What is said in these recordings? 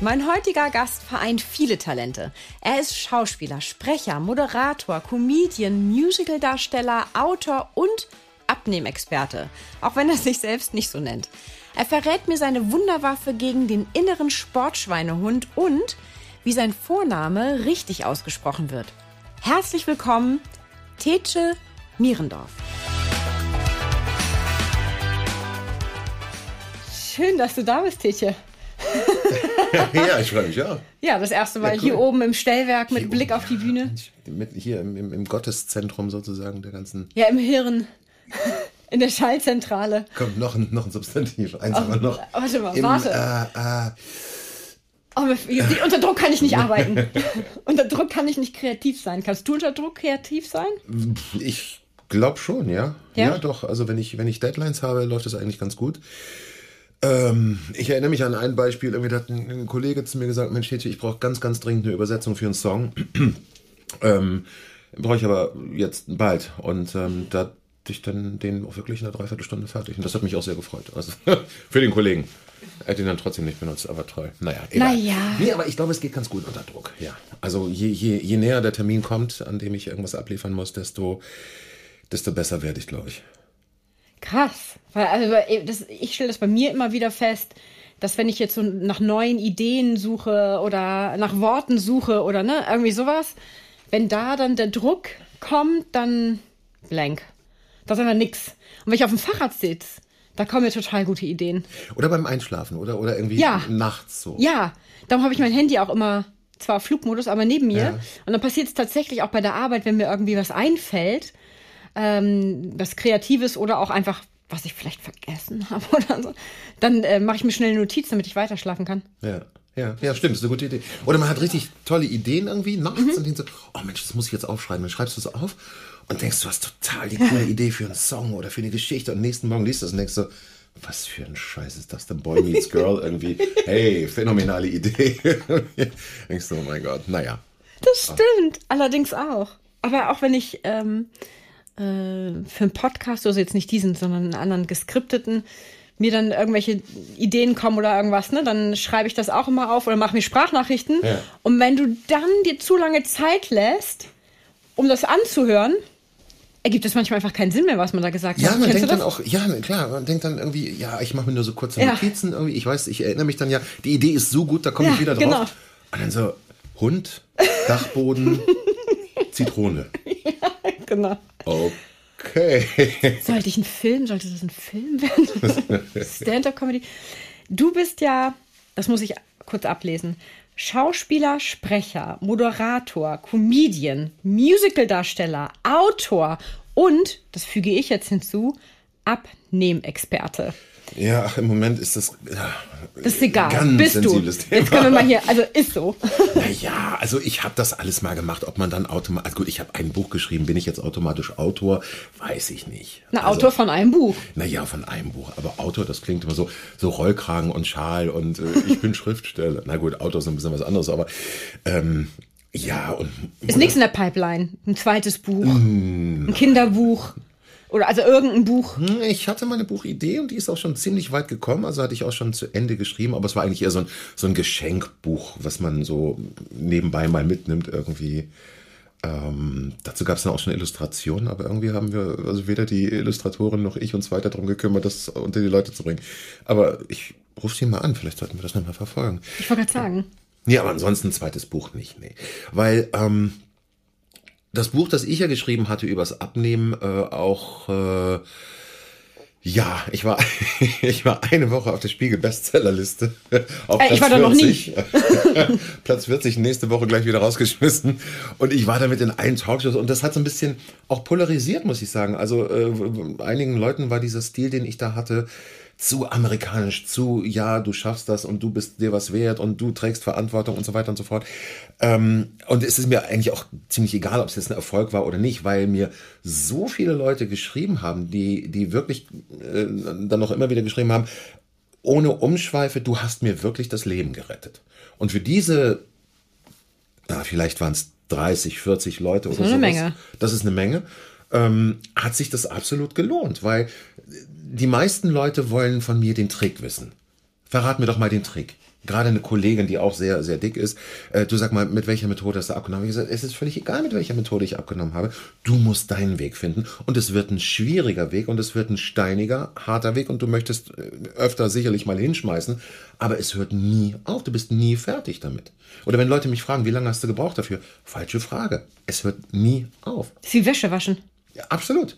Mein heutiger Gast vereint viele Talente. Er ist Schauspieler, Sprecher, Moderator, Comedian, Musicaldarsteller, Autor und Abnehmexperte, auch wenn er sich selbst nicht so nennt. Er verrät mir seine Wunderwaffe gegen den inneren Sportschweinehund und wie sein Vorname richtig ausgesprochen wird. Herzlich willkommen, Tetsche Mierendorf. Schön, dass du da bist, Tetje. ja, ich freue mich auch. Ja, das erste Mal ja, cool. hier oben im Stellwerk mit hier Blick oben, auf die Bühne. Mit, hier im, im, im, Gotteszentrum sozusagen der ganzen. Ja, im Hirn. In der Schallzentrale. Kommt noch ein, noch ein Substantiv. Eins oh, aber noch. Warte mal, Im, warte. Äh, äh, oh, unter Druck kann ich nicht arbeiten. unter Druck kann ich nicht kreativ sein. Kannst du unter Druck kreativ sein? Ich glaube schon, ja. ja. ja. doch. Also wenn ich, wenn ich Deadlines habe, läuft das eigentlich ganz gut. Ähm, ich erinnere mich an ein Beispiel, irgendwie hat ein, ein Kollege zu mir gesagt, Mensch, ich brauche ganz, ganz dringend eine Übersetzung für einen Song. ähm, brauche ich aber jetzt bald. Und ähm, da hatte ich dann den auch wirklich in einer Dreiviertelstunde fertig. Und das hat mich auch sehr gefreut. Also für den Kollegen. Er hat ihn dann trotzdem nicht benutzt, aber toll. Naja, egal. Naja. Nee, aber ich glaube, es geht ganz gut unter Druck. Ja. Also je, je, je näher der Termin kommt, an dem ich irgendwas abliefern muss, desto, desto besser werde ich, glaube ich. Krass. Weil, also, das, ich stelle das bei mir immer wieder fest, dass wenn ich jetzt so nach neuen Ideen suche oder nach Worten suche oder ne, irgendwie sowas, wenn da dann der Druck kommt, dann blank. Das ist einfach nix. Und wenn ich auf dem Fahrrad sitze, da kommen mir total gute Ideen. Oder beim Einschlafen oder, oder irgendwie ja. nachts so. Ja, darum habe ich mein Handy auch immer zwar Flugmodus, aber neben mir. Ja. Und dann passiert es tatsächlich auch bei der Arbeit, wenn mir irgendwie was einfällt, ähm, was Kreatives oder auch einfach, was ich vielleicht vergessen habe oder so, dann äh, mache ich mir schnell eine Notiz, damit ich weiter schlafen kann. Ja. Ja, ja, stimmt, ist eine gute Idee. Oder man hat richtig tolle Ideen irgendwie nachts mhm. und denkt so, oh Mensch, das muss ich jetzt aufschreiben. Dann schreibst du es auf und denkst, du hast total die coole Idee für einen Song oder für eine Geschichte und nächsten Morgen liest du es und denkst so, was für ein Scheiß ist das denn? Boy meets Girl irgendwie. Hey, phänomenale Idee. denkst du, oh mein Gott, naja. Das stimmt, Ach. allerdings auch. Aber auch wenn ich ähm, äh, für einen Podcast, also jetzt nicht diesen, sondern einen anderen geskripteten, mir dann irgendwelche Ideen kommen oder irgendwas, ne, dann schreibe ich das auch immer auf oder mache mir Sprachnachrichten. Ja. Und wenn du dann dir zu lange Zeit lässt, um das anzuhören, ergibt es manchmal einfach keinen Sinn mehr, was man da gesagt ja, hat. Ja, man Kennst denkt dann auch, ja, klar, man denkt dann irgendwie, ja, ich mache mir nur so kurze ja. Notizen irgendwie. Ich weiß, ich erinnere mich dann ja, die Idee ist so gut, da komme ja, ich wieder drauf. Genau. Und dann so, Hund, Dachboden, Zitrone. Ja, genau. Okay. Sollte ich einen Film, sollte das ein Film werden? Stand-up-Comedy. Du bist ja, das muss ich kurz ablesen, Schauspieler, Sprecher, Moderator, Comedian, Musicaldarsteller, Autor und, das füge ich jetzt hinzu, Abnehmexperte. Ja, ach, im Moment ist das. Ja, ist egal. Ganz Bist sensibles du. Thema. Jetzt können wir mal hier. Also ist so. Naja, also ich habe das alles mal gemacht. Ob man dann automatisch. Also gut, ich habe ein Buch geschrieben. Bin ich jetzt automatisch Autor? Weiß ich nicht. Na, also, Autor von einem Buch. Naja, von einem Buch. Aber Autor, das klingt immer so, so Rollkragen und Schal und äh, ich bin Schriftsteller. Na gut, Autor ist ein bisschen was anderes, aber. Ähm, ja, und. Ist nichts in der Pipeline. Ein zweites Buch. Mm, ein Kinderbuch. Oder also irgendein Buch? Hm, ich hatte meine Buchidee und die ist auch schon ziemlich weit gekommen. Also hatte ich auch schon zu Ende geschrieben, aber es war eigentlich eher so ein, so ein Geschenkbuch, was man so nebenbei mal mitnimmt irgendwie. Ähm, dazu gab es dann auch schon Illustrationen, aber irgendwie haben wir, also weder die Illustratorin noch ich uns weiter darum gekümmert, das unter die Leute zu bringen. Aber ich rufe sie mal an, vielleicht sollten wir das nochmal verfolgen. Ich wollte gerade sagen. Ja, aber ansonsten ein zweites Buch nicht, nee. Weil ähm, das Buch, das ich ja geschrieben hatte übers Abnehmen, äh, auch äh, ja, ich war ich war eine Woche auf der Spiegel Bestsellerliste. Auf äh, ich war da noch nie. Platz 40 nächste Woche gleich wieder rausgeschmissen und ich war damit in allen Talkshows und das hat so ein bisschen auch polarisiert, muss ich sagen. Also äh, einigen Leuten war dieser Stil, den ich da hatte, zu amerikanisch, zu, ja, du schaffst das und du bist dir was wert und du trägst Verantwortung und so weiter und so fort. Ähm, und es ist mir eigentlich auch ziemlich egal, ob es jetzt ein Erfolg war oder nicht, weil mir so viele Leute geschrieben haben, die, die wirklich äh, dann noch immer wieder geschrieben haben, ohne Umschweife, du hast mir wirklich das Leben gerettet. Und für diese, na, vielleicht waren es 30, 40 Leute das oder so. so. Eine Menge. Das ist eine Menge. Ähm, hat sich das absolut gelohnt, weil die meisten Leute wollen von mir den Trick wissen. Verrat mir doch mal den Trick. Gerade eine Kollegin, die auch sehr, sehr dick ist. Äh, du sag mal, mit welcher Methode hast du abgenommen? Ich gesagt, es ist völlig egal, mit welcher Methode ich abgenommen habe. Du musst deinen Weg finden. Und es wird ein schwieriger Weg und es wird ein steiniger, harter Weg und du möchtest äh, öfter sicherlich mal hinschmeißen. Aber es hört nie auf. Du bist nie fertig damit. Oder wenn Leute mich fragen, wie lange hast du gebraucht dafür? Falsche Frage. Es hört nie auf. Ist wie Wäsche waschen. Ja, absolut.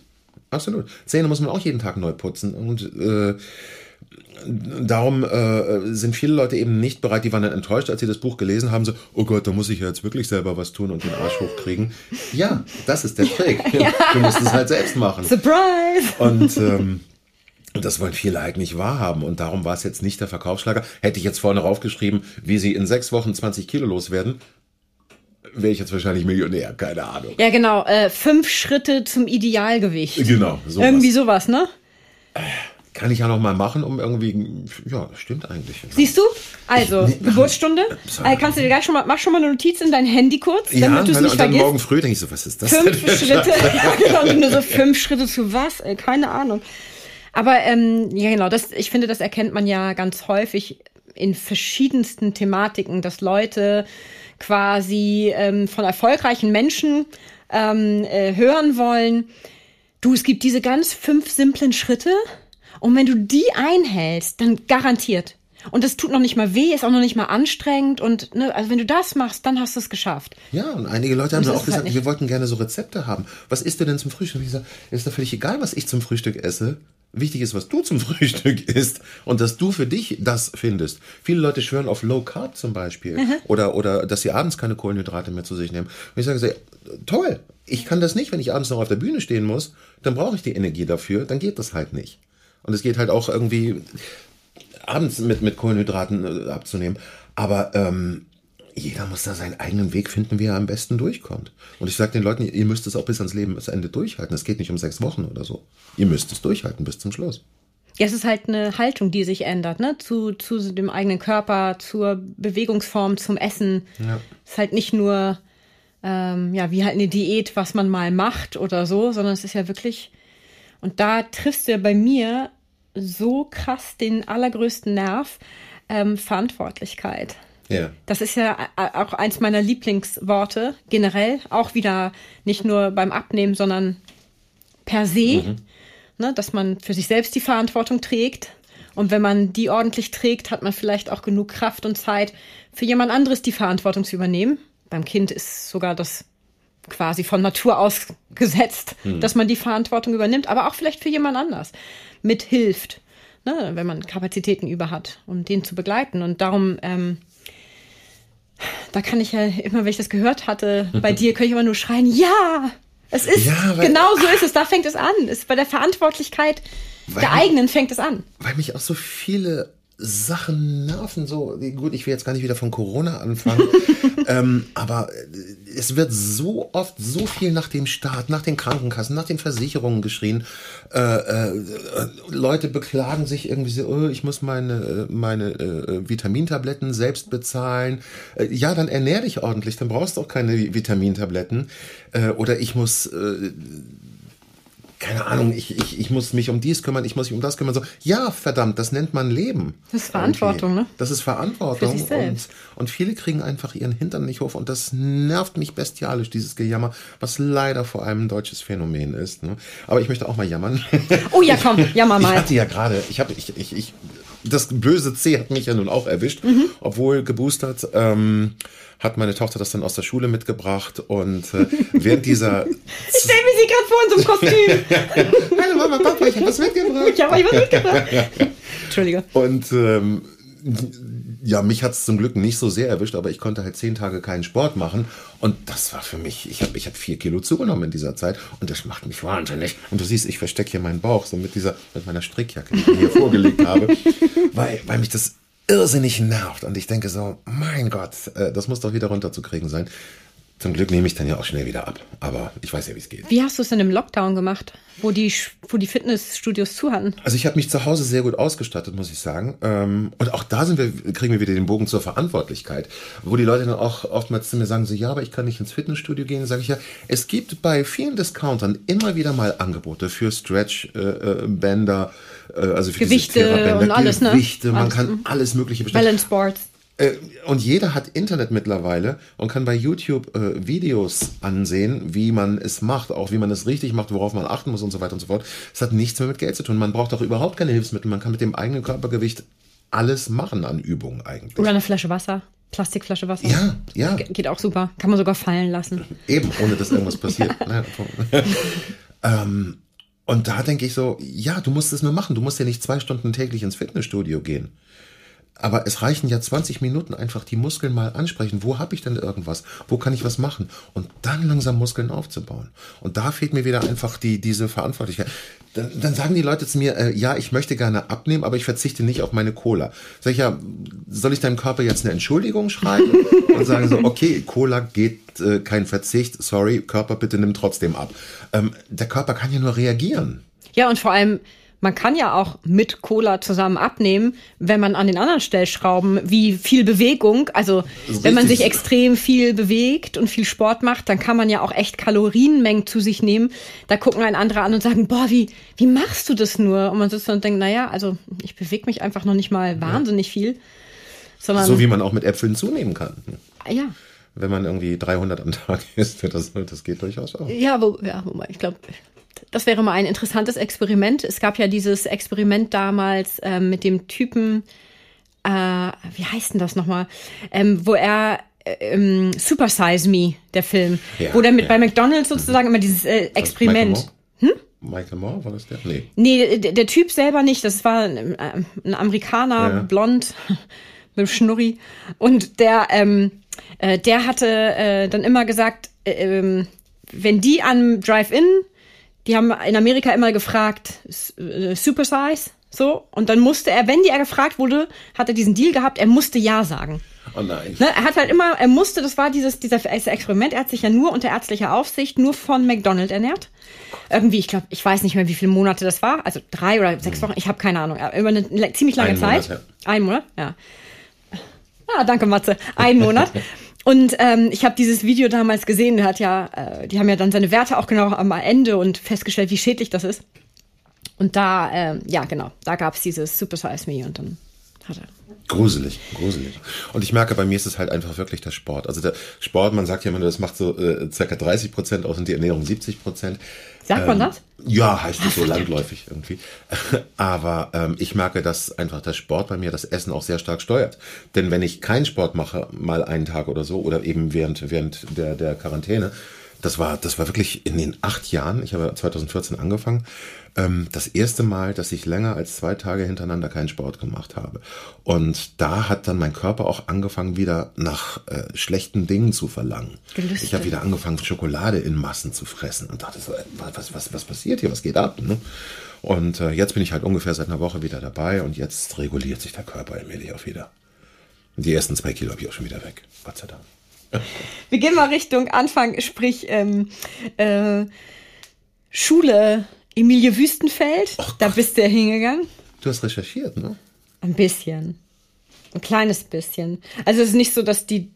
Absolut. Zähne muss man auch jeden Tag neu putzen. Und äh, darum äh, sind viele Leute eben nicht bereit, die waren dann enttäuscht, als sie das Buch gelesen haben, so, oh Gott, da muss ich ja jetzt wirklich selber was tun und den Arsch hochkriegen. Ja, das ist der Trick. ja. Du musst es halt selbst machen. Surprise! Und ähm, das wollen viele eigentlich wahrhaben und darum war es jetzt nicht der Verkaufsschlager. Hätte ich jetzt vorne raufgeschrieben, wie sie in sechs Wochen 20 Kilo loswerden, wäre ich jetzt wahrscheinlich Millionär, keine Ahnung. Ja, genau. Äh, fünf Schritte zum Idealgewicht. Genau, sowas. Irgendwie sowas, ne? Kann ich ja noch mal machen, um irgendwie. Ja, stimmt eigentlich. Siehst du? Also, nee, Geburtsstunde. Äh, kannst du dir gleich schon mal, mach schon mal eine Notiz in dein Handy kurz, ja, damit du es nicht und vergisst. Dann morgen früh denke ich so, was ist das? Fünf denn? Schritte. ja, genau, nur so fünf Schritte zu was? Ey, keine Ahnung. Aber ähm, ja, genau, das, ich finde, das erkennt man ja ganz häufig in verschiedensten Thematiken, dass Leute quasi ähm, von erfolgreichen Menschen ähm, äh, hören wollen, du, es gibt diese ganz fünf simplen Schritte und wenn du die einhältst, dann garantiert. Und das tut noch nicht mal weh, ist auch noch nicht mal anstrengend. Und ne, also wenn du das machst, dann hast du es geschafft. Ja, und einige Leute haben mir auch gesagt, halt wir wollten gerne so Rezepte haben. Was isst du denn zum Frühstück? Ich sage, ist doch völlig egal, was ich zum Frühstück esse. Wichtig ist, was du zum Frühstück isst und dass du für dich das findest. Viele Leute schwören auf Low Carb zum Beispiel mhm. oder, oder dass sie abends keine Kohlenhydrate mehr zu sich nehmen. Und ich sage, toll, ich kann das nicht, wenn ich abends noch auf der Bühne stehen muss, dann brauche ich die Energie dafür, dann geht das halt nicht. Und es geht halt auch irgendwie abends mit, mit Kohlenhydraten äh, abzunehmen. Aber ähm, jeder muss da seinen eigenen Weg finden, wie er am besten durchkommt. Und ich sage den Leuten, ihr müsst es auch bis ans Lebensende durchhalten. Es geht nicht um sechs Wochen oder so. Ihr müsst es durchhalten bis zum Schluss. Ja, es ist halt eine Haltung, die sich ändert, ne? Zu, zu dem eigenen Körper, zur Bewegungsform, zum Essen. Ja. Es ist halt nicht nur, ähm, ja, wie halt eine Diät, was man mal macht oder so, sondern es ist ja wirklich, und da triffst du ja bei mir so krass den allergrößten Nerv, ähm, Verantwortlichkeit. Ja. Das ist ja äh, auch eins meiner Lieblingsworte generell, auch wieder nicht nur beim Abnehmen, sondern per se, mhm. ne, dass man für sich selbst die Verantwortung trägt. Und wenn man die ordentlich trägt, hat man vielleicht auch genug Kraft und Zeit, für jemand anderes die Verantwortung zu übernehmen. Beim Kind ist sogar das quasi von Natur aus gesetzt, mhm. dass man die Verantwortung übernimmt, aber auch vielleicht für jemand anders mithilft, ne, wenn man Kapazitäten über hat, um den zu begleiten. Und darum ähm, da kann ich ja immer, wenn ich das gehört hatte, bei dir kann ich immer nur schreien, ja, es ist, ja, weil, genau so ist es, da fängt es an. Es ist bei der Verantwortlichkeit der eigenen fängt es an. Weil mich auch so viele Sachen nerven so. Gut, ich will jetzt gar nicht wieder von Corona anfangen, ähm, aber es wird so oft so viel nach dem Staat, nach den Krankenkassen, nach den Versicherungen geschrien. Äh, äh, Leute beklagen sich irgendwie so, oh, ich muss meine, meine äh, Vitamintabletten selbst bezahlen. Äh, ja, dann ernähr dich ordentlich, dann brauchst du auch keine Vitamintabletten. Äh, oder ich muss äh, keine Ahnung, ich, ich, ich muss mich um dies kümmern, ich muss mich um das kümmern. So, ja, verdammt, das nennt man Leben. Das ist Verantwortung, irgendwie. ne? Das ist Verantwortung. Für sich selbst. Und, und viele kriegen einfach ihren Hintern nicht hoch und das nervt mich bestialisch, dieses Gejammer, was leider vor allem ein deutsches Phänomen ist. Ne? Aber ich möchte auch mal jammern. Oh ja, komm, jammer mal. Ich hatte ja gerade, ich habe, ich, ich, ich, das böse C hat mich ja nun auch erwischt, mhm. obwohl geboostert. Ähm, hat meine Tochter das dann aus der Schule mitgebracht und äh, während dieser... ich stelle mir sie gerade vor in so einem Kostüm. Hallo Mama, Papa, ich habe was mitgebracht. Ich habe euch was mitgebracht. Entschuldige. Und ähm, ja, mich hat es zum Glück nicht so sehr erwischt, aber ich konnte halt zehn Tage keinen Sport machen. Und das war für mich, ich habe ich hab vier Kilo zugenommen in dieser Zeit und das macht mich wahnsinnig. Und du siehst, ich verstecke hier meinen Bauch so mit dieser, mit meiner Strickjacke, die ich mir hier vorgelegt habe, weil, weil mich das irrsinnig nervt. Und ich denke so, mein Gott, äh, das muss doch wieder runterzukriegen sein. Zum Glück nehme ich dann ja auch schnell wieder ab. Aber ich weiß ja, wie es geht. Wie hast du es denn im Lockdown gemacht, wo die, wo die Fitnessstudios zu hatten? Also ich habe mich zu Hause sehr gut ausgestattet, muss ich sagen. Ähm, und auch da sind wir, kriegen wir wieder den Bogen zur Verantwortlichkeit. Wo die Leute dann auch oftmals zu mir sagen, so, ja, aber ich kann nicht ins Fitnessstudio gehen. Sage ich ja, es gibt bei vielen Discountern immer wieder mal Angebote für Stretch-Bänder, äh, äh, also für Gewichte und alles, ne? Gewichte, man alles. kann mhm. alles mögliche bestellen. Balance Boards. Äh, und jeder hat Internet mittlerweile und kann bei YouTube äh, Videos ansehen, wie man es macht, auch wie man es richtig macht, worauf man achten muss und so weiter und so fort. Es hat nichts mehr mit Geld zu tun. Man braucht auch überhaupt keine Hilfsmittel. Man kann mit dem eigenen Körpergewicht alles machen an Übungen eigentlich. Oder eine Flasche Wasser. Plastikflasche Wasser. Ja, ja. Geht auch super. Kann man sogar fallen lassen. Eben, ohne dass irgendwas passiert. ähm, und da denke ich so, ja, du musst es nur machen. Du musst ja nicht zwei Stunden täglich ins Fitnessstudio gehen. Aber es reichen ja 20 Minuten einfach die Muskeln mal ansprechen. Wo habe ich denn irgendwas? Wo kann ich was machen? Und dann langsam Muskeln aufzubauen. Und da fehlt mir wieder einfach die, diese Verantwortlichkeit. Dann, dann sagen die Leute zu mir, äh, ja, ich möchte gerne abnehmen, aber ich verzichte nicht auf meine Cola. Sag ich ja, soll ich deinem Körper jetzt eine Entschuldigung schreiben? Und sagen so, okay, Cola geht äh, kein Verzicht, sorry, Körper bitte nimm trotzdem ab. Ähm, der Körper kann ja nur reagieren. Ja, und vor allem, man kann ja auch mit Cola zusammen abnehmen, wenn man an den anderen Stellschrauben wie viel Bewegung, also wenn man sich extrem viel bewegt und viel Sport macht, dann kann man ja auch echt Kalorienmengen zu sich nehmen. Da gucken ein anderer an und sagen, boah, wie, wie machst du das nur? Und man sitzt und denkt, naja, also ich bewege mich einfach noch nicht mal wahnsinnig viel. Sondern, so wie man auch mit Äpfeln zunehmen kann. Ja. Wenn man irgendwie 300 am Tag isst, das, das geht durchaus auch. Ja, wo, ja, ich glaube, das wäre mal ein interessantes Experiment. Es gab ja dieses Experiment damals ähm, mit dem Typen, äh, wie heißt denn das nochmal, ähm, wo er ähm, Super Size Me, der Film, ja, wo der mit ja. bei McDonalds sozusagen immer dieses äh, Experiment. Hm? Michael Moore, war das der? Nee. Nee, der, der Typ selber nicht. Das war ein, ein Amerikaner, ja. blond, mit Schnurri. Und der, ähm, äh, der hatte äh, dann immer gesagt, äh, ähm, wenn die an Drive-In die haben in Amerika immer gefragt, äh, Super Size, so. Und dann musste er, wenn die er gefragt wurde, hat er diesen Deal gehabt, er musste Ja sagen. Oh nein. Ne, er hat halt immer, er musste, das war dieses, dieser Experiment, er hat sich ja nur unter ärztlicher Aufsicht, nur von McDonald ernährt. Irgendwie, ich glaube, ich weiß nicht mehr, wie viele Monate das war, also drei oder sechs Wochen, ich habe keine Ahnung, über eine ziemlich lange Ein Zeit. Monat, ja. Ein Monat, ja. Ah, danke, Matze. Ein Monat. Und ähm, ich habe dieses Video damals gesehen, der hat ja, äh, die haben ja dann seine Werte auch genau am Ende und festgestellt, wie schädlich das ist. Und da, äh, ja genau, da gab es dieses Super Size Me und dann hat er Gruselig, gruselig. Und ich merke, bei mir ist es halt einfach wirklich der Sport. Also der Sport, man sagt ja immer, das macht so äh, circa 30 Prozent aus und die Ernährung 70 Prozent. Sagt man ähm, das? Ja, heißt es so landläufig irgendwie. Aber ähm, ich merke, dass einfach der Sport bei mir das Essen auch sehr stark steuert. Denn wenn ich keinen Sport mache, mal einen Tag oder so, oder eben während, während der, der Quarantäne, das war, das war wirklich in den acht Jahren, ich habe 2014 angefangen, ähm, das erste Mal, dass ich länger als zwei Tage hintereinander keinen Sport gemacht habe. Und da hat dann mein Körper auch angefangen, wieder nach äh, schlechten Dingen zu verlangen. Gelüstet. Ich habe wieder angefangen, Schokolade in Massen zu fressen und dachte so, äh, was, was, was passiert hier, was geht ab? Ne? Und äh, jetzt bin ich halt ungefähr seit einer Woche wieder dabei und jetzt reguliert sich der Körper allmählich auch wieder. Die ersten zwei Kilo habe ich auch schon wieder weg. Gott sei Dank. Wir gehen mal Richtung Anfang, sprich ähm, äh, Schule, Emilie Wüstenfeld. da bist du ja hingegangen. Du hast recherchiert, ne? Ein bisschen. Ein kleines bisschen. Also es ist nicht so, dass die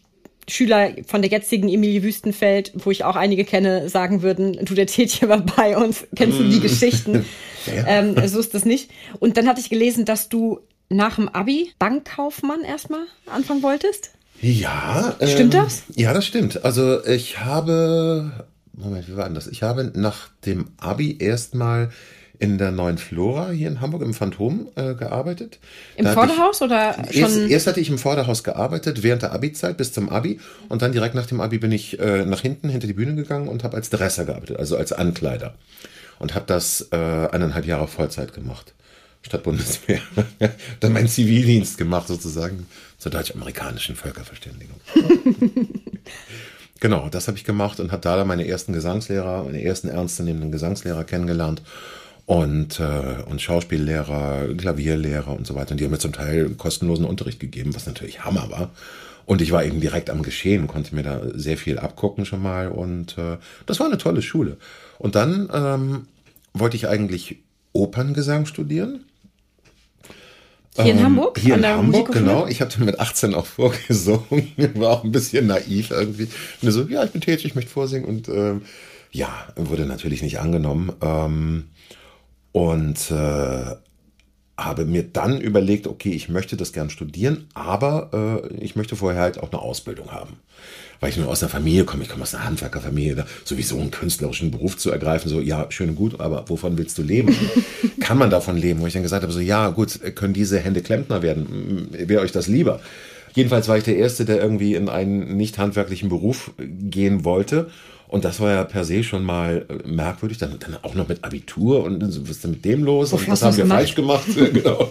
Schüler von der jetzigen Emilie Wüstenfeld, wo ich auch einige kenne, sagen würden, du, der Tätchen war bei uns, kennst du die mm. Geschichten? ja. ähm, so ist das nicht. Und dann hatte ich gelesen, dass du nach dem Abi Bankkaufmann erstmal anfangen wolltest. Ja. Stimmt ähm, das? Ja, das stimmt. Also ich habe, Moment, wie war denn das? Ich habe nach dem Abi erstmal in der neuen Flora hier in Hamburg im Phantom äh, gearbeitet. Im da Vorderhaus ich, oder schon? Erst, erst, hatte ich im Vorderhaus gearbeitet, während der Abi-Zeit bis zum Abi. Und dann direkt nach dem Abi bin ich äh, nach hinten, hinter die Bühne gegangen und habe als Dresser gearbeitet, also als Ankleider. Und habe das äh, eineinhalb Jahre Vollzeit gemacht. statt Bundeswehr. dann meinen Zivildienst gemacht sozusagen zur deutsch-amerikanischen Völkerverständigung. genau, das habe ich gemacht und habe da meine ersten Gesangslehrer, meine ersten ernstzunehmenden Gesangslehrer kennengelernt und, äh, und Schauspiellehrer, Klavierlehrer und so weiter. Und die haben mir zum Teil kostenlosen Unterricht gegeben, was natürlich Hammer war. Und ich war eben direkt am Geschehen, konnte mir da sehr viel abgucken schon mal. Und äh, das war eine tolle Schule. Und dann ähm, wollte ich eigentlich Operngesang studieren. Hier in ähm, Hamburg? Hier in Hamburg, genau. Ich hatte mit 18 auch vorgesungen. War auch ein bisschen naiv irgendwie. Und so, ja, ich bin tätig, ich möchte vorsingen. Und ähm, ja, wurde natürlich nicht angenommen. Ähm, und äh, habe mir dann überlegt, okay, ich möchte das gern studieren, aber äh, ich möchte vorher halt auch eine Ausbildung haben. Weil ich nur aus einer Familie komme, ich komme aus einer Handwerkerfamilie, da sowieso einen künstlerischen Beruf zu ergreifen, so, ja, schön und gut, aber wovon willst du leben? Kann man davon leben? Wo ich dann gesagt habe, so, ja, gut, können diese Hände Klempner werden? Wäre euch das lieber? Jedenfalls war ich der Erste, der irgendwie in einen nicht handwerklichen Beruf gehen wollte. Und das war ja per se schon mal äh, merkwürdig. Dann, dann auch noch mit Abitur und was ist denn mit dem los? Und was haben wir gemacht? falsch gemacht? genau.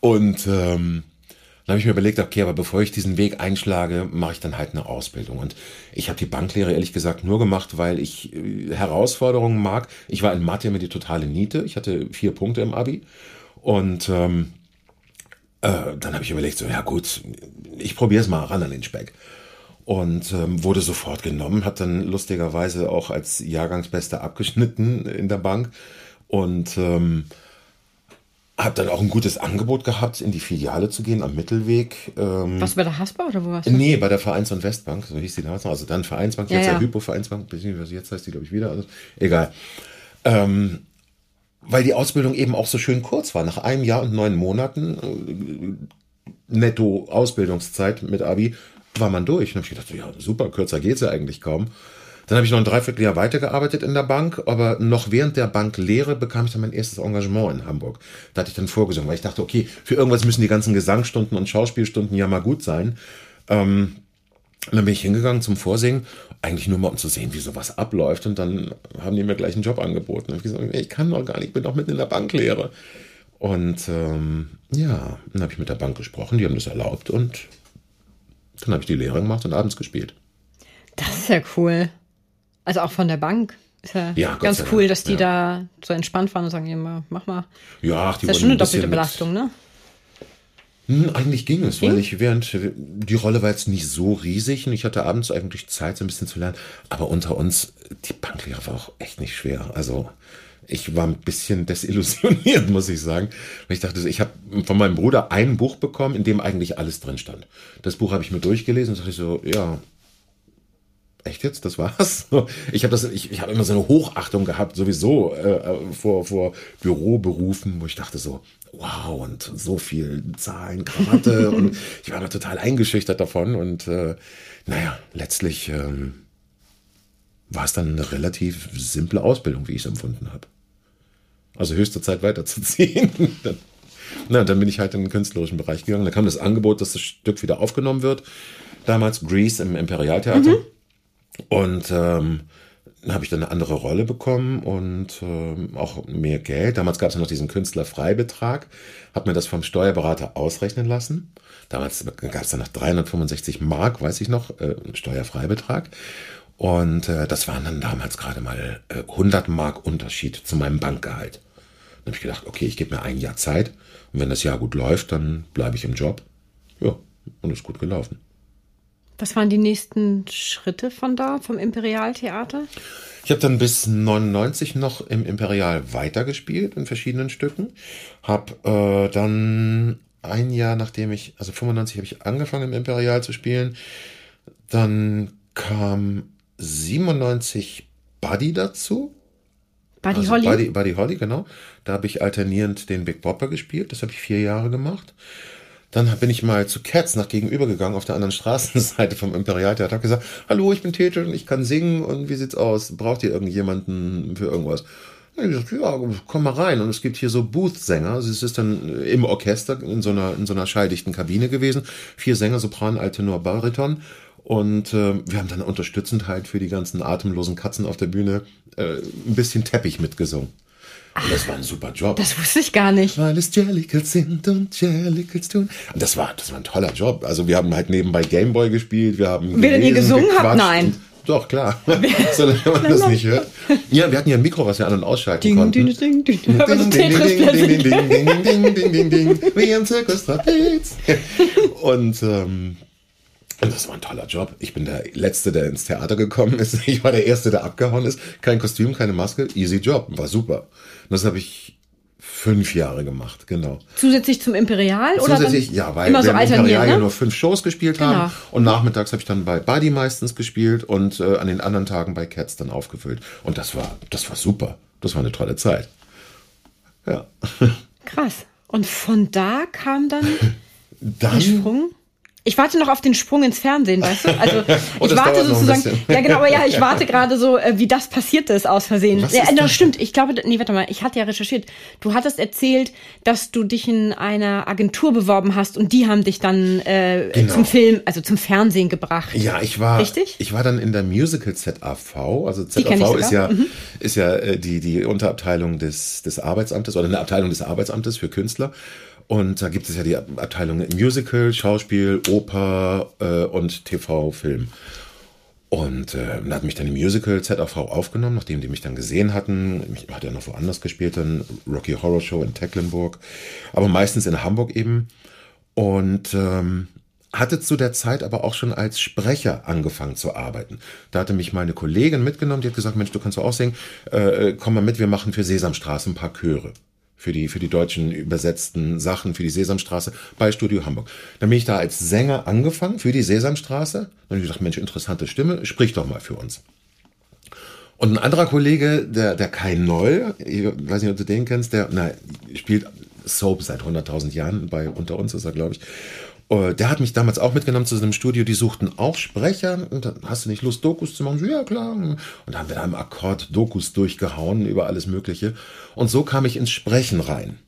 Und ähm, dann habe ich mir überlegt, okay, aber bevor ich diesen Weg einschlage, mache ich dann halt eine Ausbildung. Und ich habe die Banklehre ehrlich gesagt nur gemacht, weil ich äh, Herausforderungen mag. Ich war in Mathe immer die totale Niete. Ich hatte vier Punkte im Abi. Und ähm, äh, dann habe ich überlegt, so, ja gut, ich probiere es mal ran an den Speck und ähm, wurde sofort genommen, hat dann lustigerweise auch als Jahrgangsbester abgeschnitten in der Bank und ähm, habe dann auch ein gutes Angebot gehabt, in die Filiale zu gehen am Mittelweg. Ähm, warst du bei der Haspa oder wo warst du? Nee, bei der Vereins- und Westbank, so hieß die damals noch. Also dann Vereinsbank, jetzt ja, ja. der Hypo-Vereinsbank, beziehungsweise jetzt heißt die, glaube ich, wieder. Also, egal. Ähm, weil die Ausbildung eben auch so schön kurz war. Nach einem Jahr und neun Monaten äh, netto Ausbildungszeit mit Abi war man durch. Und dann habe ich gedacht, ja, super, kürzer geht's ja eigentlich kaum. Dann habe ich noch ein Dreivierteljahr weitergearbeitet in der Bank, aber noch während der Banklehre bekam ich dann mein erstes Engagement in Hamburg. Da hatte ich dann vorgesungen, weil ich dachte, okay, für irgendwas müssen die ganzen Gesangsstunden und Schauspielstunden ja mal gut sein. Ähm, dann bin ich hingegangen zum Vorsingen, eigentlich nur mal um zu sehen, wie sowas abläuft. Und dann haben die mir gleich einen Job angeboten. Und ich gesagt, ich kann doch gar nicht, ich bin doch mitten in der Banklehre. Und ähm, ja, dann habe ich mit der Bank gesprochen, die haben das erlaubt und dann habe ich die Lehre gemacht und abends gespielt. Das ist ja cool. Also auch von der Bank. Ist ja, ja ganz cool, dass die ja. da so entspannt waren und sagen, ja, mach mal. Ja, ach, die das ist schon eine doppelte Belastung, ne? Hm, eigentlich ging es, weil ich während die Rolle war jetzt nicht so riesig und ich hatte abends eigentlich Zeit, so ein bisschen zu lernen. Aber unter uns, die Banklehre war auch echt nicht schwer. Also ich war ein bisschen desillusioniert, muss ich sagen. Weil ich dachte, ich habe von meinem Bruder ein Buch bekommen, in dem eigentlich alles drin stand. Das Buch habe ich mir durchgelesen und dachte ich so, ja, echt jetzt, das war's? Ich habe das, ich, ich habe immer so eine Hochachtung gehabt, sowieso äh, vor, vor Büroberufen, wo ich dachte so, wow, und so viel Zahlen, Krawatte und ich war da total eingeschüchtert davon und äh, naja, letztlich ähm, war es dann eine relativ simple Ausbildung, wie ich es empfunden habe. Also höchste Zeit weiterzuziehen. dann, na, dann bin ich halt in den künstlerischen Bereich gegangen. Da kam das Angebot, dass das Stück wieder aufgenommen wird. Damals Grease im Imperialtheater. Mhm. Und ähm, habe ich dann eine andere Rolle bekommen und ähm, auch mehr Geld. Damals gab es noch diesen Künstlerfreibetrag. Habe mir das vom Steuerberater ausrechnen lassen. Damals gab es dann noch 365 Mark, weiß ich noch, äh, Steuerfreibetrag. Und äh, das waren dann damals gerade mal äh, 100 Mark Unterschied zu meinem Bankgehalt. Dann habe ich gedacht, okay, ich gebe mir ein Jahr Zeit und wenn das Jahr gut läuft, dann bleibe ich im Job. Ja, und ist gut gelaufen. Was waren die nächsten Schritte von da, vom Imperialtheater? Ich habe dann bis 99 noch im Imperial weitergespielt in verschiedenen Stücken. Habe äh, dann ein Jahr nachdem ich, also 95 habe ich angefangen im Imperial zu spielen. Dann kam 97 Buddy dazu. Buddy also Holly? Buddy, Buddy Holly, genau. Da habe ich alternierend den Big Bopper gespielt. Das habe ich vier Jahre gemacht. Dann bin ich mal zu Cats nach gegenüber gegangen, auf der anderen Straßenseite vom Imperialtheater. Habe gesagt, hallo, ich bin Tete und ich kann singen und wie sieht's aus? Braucht ihr irgendjemanden für irgendwas? Und ich gesagt, ja, komm mal rein. Und es gibt hier so Booth-Sänger. Also es ist dann im Orchester in so einer, in so einer schalldichten Kabine gewesen. Vier Sänger, Sopran, Altenor, Bariton. Und äh, wir haben dann unterstützend halt für die ganzen atemlosen Katzen auf der Bühne äh, ein bisschen Teppich mitgesungen. Und das war ein super Job. Das wusste ich gar nicht. Weil es Jellicles sind und Jellicles tun. Und das war, das war ein toller Job. Also wir haben halt nebenbei Gameboy gespielt, wir haben Während ihr gesungen habt? Nein. Doch, klar. Solange man das nicht hört. Ja, wir hatten ja ein Mikro, was wir an- und ausschalten Ding, konnten. ding, ding, ding. Ding, Aber so ding, ding, ding, Tetris ding, ding, ding, ding, ding, ding, ding, ding, ding, wie im Zirkus Trapez. Und ähm, und das war ein toller Job. Ich bin der Letzte, der ins Theater gekommen ist. Ich war der Erste, der abgehauen ist. Kein Kostüm, keine Maske. Easy Job. War super. Und das habe ich fünf Jahre gemacht, genau. Zusätzlich zum Imperial oder Zusätzlich, dann ja, weil immer so wir im alternieren, Imperial ja ne? nur fünf Shows gespielt Genau. haben. Und nachmittags habe ich dann bei Buddy meistens gespielt und äh, an den anderen Tagen bei Cats dann aufgefüllt. Und das war, das war super. Das war eine tolle Zeit. Ja. Krass. Und von da kam dann Dann, der Sprung? Ich warte noch auf den Sprung ins Fernsehen, weißt du? Also Oh, ich das warte sozusagen. Ja, genau, aber ja, ich warte gerade so, äh, wie das passiert ist aus Versehen. Was Ja, ist das stimmt. Ich glaube, nee, warte mal, ich hatte ja recherchiert. Du hattest erzählt, dass du dich in einer Agentur beworben hast und die haben dich dann äh, Genau. zum Film, also zum Fernsehen gebracht. Ja, ich war, Richtig? ich war dann in der Musical ZAV. Also ZAV ist ja. Mhm. ist ja äh, die, die Unterabteilung des, des Arbeitsamtes oder eine Abteilung des Arbeitsamtes für Künstler. Und da gibt es ja die Ab- Abteilungen Musical, Schauspiel, Oper äh, und TV, Film. Und äh, da hat mich dann die Musical ZAV aufgenommen, nachdem die mich dann gesehen hatten. Ich hatte ja noch woanders gespielt, dann Rocky Horror Show in Tecklenburg, aber meistens in Hamburg eben. Und ähm, hatte zu der Zeit aber auch schon als Sprecher angefangen zu arbeiten. Da hatte mich meine Kollegin mitgenommen, die hat gesagt, Mensch, du kannst doch auch singen, äh, äh, komm mal mit, wir machen für Sesamstraße ein paar Chöre. Für die, für die deutschen übersetzten Sachen, für die Sesamstraße bei Studio Hamburg. Dann bin ich da als Sänger angefangen für die Sesamstraße. Dann habe ich gedacht, Mensch, interessante Stimme, sprich doch mal für uns. Und ein anderer Kollege, der, der Kai Noll, ich weiß nicht, ob du den kennst, der na, spielt Soap seit 100.000 Jahren, bei Unter uns ist er, glaube ich. Äh, Der hat mich damals auch mitgenommen zu so einem Studio, die suchten auch Sprecher. Und dann hast du nicht Lust, Dokus zu machen? So, ja, klar. Und dann haben wir da im Akkord Dokus durchgehauen über alles Mögliche. Und so kam ich ins Sprechen rein.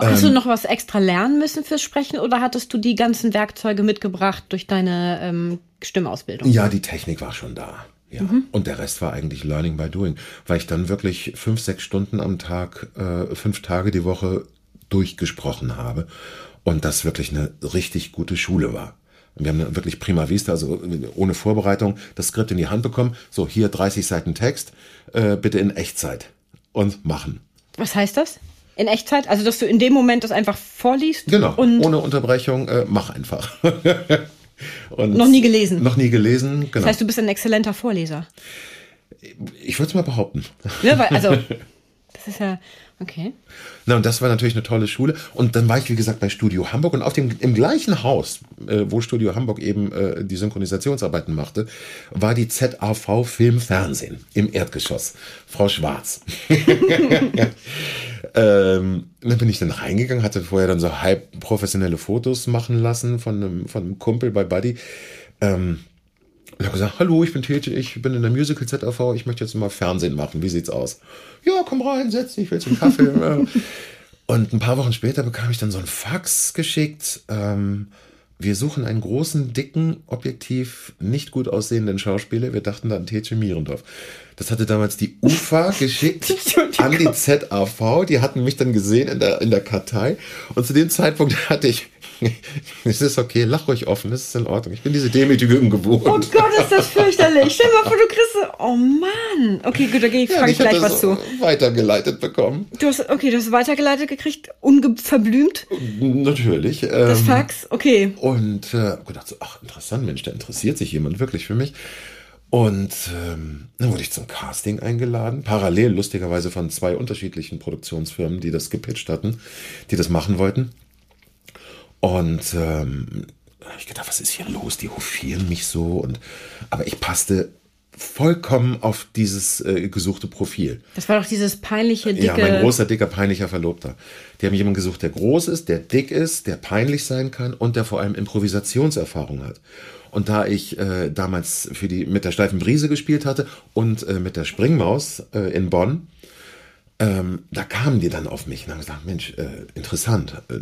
Hast Ähm. du noch was extra lernen müssen fürs Sprechen oder hattest du die ganzen Werkzeuge mitgebracht durch deine ähm, Stimmausbildung? Ja, die Technik war schon da. Ja. Und der Rest war eigentlich Learning by Doing, weil ich dann wirklich fünf, sechs Stunden am Tag, äh, fünf Tage die Woche durchgesprochen habe. Und das wirklich eine richtig gute Schule war. Wir haben wirklich prima vista, also ohne Vorbereitung, das Skript in die Hand bekommen. So, hier 30 Seiten Text, äh, bitte in Echtzeit. Und machen. Was heißt das? In Echtzeit? Also, dass du in dem Moment das einfach vorliest? Genau, Und ohne Unterbrechung, äh, mach einfach. Und Noch nie gelesen? Noch nie gelesen, genau. das heißt, du bist ein exzellenter Vorleser. ich würde es mal behaupten. Ne? Weil, also, das ist ja, okay. Na, und das war natürlich eine tolle Schule. Und dann war ich, wie gesagt, bei Studio Hamburg und auf dem, im gleichen Haus, äh, wo Studio Hamburg eben äh, die Synchronisationsarbeiten machte, war die ZAV Film Fernsehen im Erdgeschoss. Frau Schwarz. ähm, dann bin ich dann reingegangen, hatte vorher dann so halb professionelle Fotos machen lassen von einem, von einem Kumpel bei Buddy. Ähm, und habe gesagt, hallo, ich bin Tete, ich bin in der Musical ZAV, ich möchte jetzt mal Fernsehen machen, wie sieht's aus? Ja, komm rein, setz dich, willst du einen Kaffee? Und ein paar Wochen später bekam ich dann so ein Fax geschickt. Ähm, wir suchen einen großen, dicken, objektiv nicht gut aussehenden Schauspieler. Wir dachten da an Tetje Mierendorf. Das hatte damals die UFA geschickt an die ZAV. Die hatten mich dann gesehen in der, in der Kartei. Und zu dem Zeitpunkt hatte ich, es ist okay, lach ruhig offen, das ist in Ordnung. Ich bin diese Demütigung gewohnt. Oh Gott, ist das fürchterlich. Stell mal vor, du kriegst. Oh Mann. Okay, gut, da gehe ich, Ja, ich gleich das was zu. Weitergeleitet bekommen. Du hast, okay, du hast weitergeleitet gekriegt, unverblümt. Natürlich. Das ähm, Fax, okay. Und äh, gedacht, so, ach, interessant, Mensch, da interessiert sich jemand wirklich für mich. Und ähm, dann wurde ich zum Casting eingeladen, parallel lustigerweise von zwei unterschiedlichen Produktionsfirmen, die das gepitcht hatten, die das machen wollten. Und ähm, da hab ich gedacht, was ist hier los? Die hofieren mich so. Und, aber ich passte vollkommen auf dieses äh, gesuchte Profil. Das war doch dieses peinliche, dicke. Ja, mein großer, dicker, peinlicher Verlobter. Die haben jemanden gesucht, der groß ist, der dick ist, der peinlich sein kann und der vor allem Improvisationserfahrung hat. Und da ich äh, damals für die mit der steifen Brise gespielt hatte und äh, mit der Springmaus äh, in Bonn, ähm, da kamen die dann auf mich und haben gesagt, Mensch, äh, interessant, äh,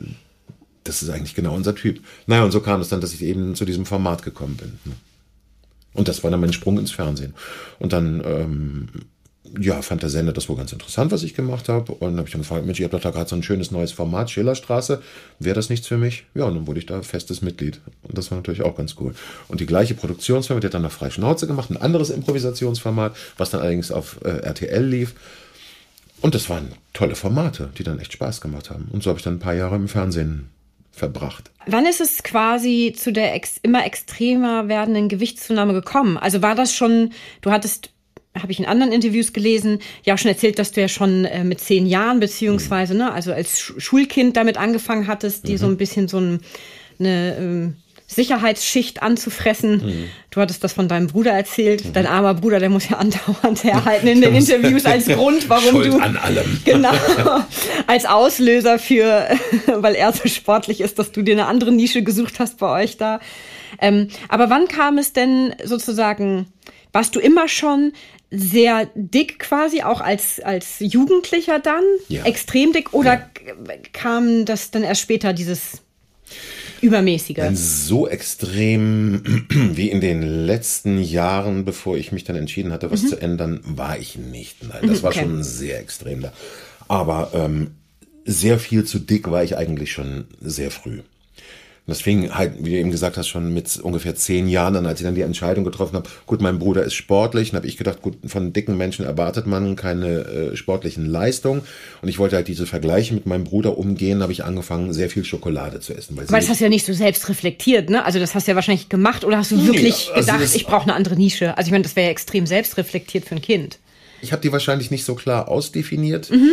das ist eigentlich genau unser Typ. Naja, und so kam es dann, dass ich eben zu diesem Format gekommen bin. Und das war dann mein Sprung ins Fernsehen. Und dann, ähm, ja, fand der Sender das wohl ganz interessant, was ich gemacht habe. Und habe ich dann gefragt, Mensch, ihr habt doch da gerade so ein schönes neues Format, Schillerstraße. Wäre das nichts für mich? Ja, und dann wurde ich da festes Mitglied. Und das war natürlich auch ganz cool. Und die gleiche Produktionsfirma, die hat dann noch Frei Schnauze gemacht, ein anderes Improvisationsformat, was dann allerdings auf äh, RTL lief. Und das waren tolle Formate, die dann echt Spaß gemacht haben. Und so habe ich dann ein paar Jahre im Fernsehen verbracht. Wann ist es quasi zu der ex immer extremer werdenden Gewichtszunahme gekommen? Also war das schon, du hattest habe ich in anderen Interviews gelesen, ja auch schon erzählt, dass du ja schon äh, mit zehn Jahren beziehungsweise, mhm. ne, also als Schulkind damit angefangen hattest, die mhm. so ein bisschen so ein, eine ähm, Sicherheitsschicht anzufressen. Mhm. Du hattest das von deinem Bruder erzählt. Mhm. Dein armer Bruder, der muss ja andauernd herhalten in den Interviews als Grund, warum Schuld du an allem. genau als Auslöser für, weil er so sportlich ist, dass du dir eine andere Nische gesucht hast bei euch da. Ähm, aber wann kam es denn sozusagen? Warst du immer schon sehr dick quasi, auch als, als Jugendlicher dann? Ja. Extrem dick? Oder ja. kam das dann erst später, dieses Übermäßige? Dann so extrem wie in den letzten Jahren, bevor ich mich dann entschieden hatte, was mhm. zu ändern, war ich nicht. Nein, das mhm, okay. war schon sehr extrem da. Aber ähm, sehr viel zu dick war ich eigentlich schon sehr früh. Und das fing halt, wie du eben gesagt hast, schon mit ungefähr zehn Jahren an, als ich dann die Entscheidung getroffen habe, gut, mein Bruder ist sportlich, dann habe ich gedacht, gut, von dicken Menschen erwartet man keine äh, sportlichen Leistungen. Und ich wollte halt diese Vergleiche mit meinem Bruder umgehen, habe ich angefangen, sehr viel Schokolade zu essen. Weil, weil das hast du ja nicht so selbst reflektiert, ne? Also das hast du ja wahrscheinlich gemacht oder hast du wirklich nee, also gedacht, ich brauche eine andere Nische? Also ich meine, das wäre ja extrem selbstreflektiert für ein Kind. Ich habe die wahrscheinlich nicht so klar ausdefiniert. Mhm.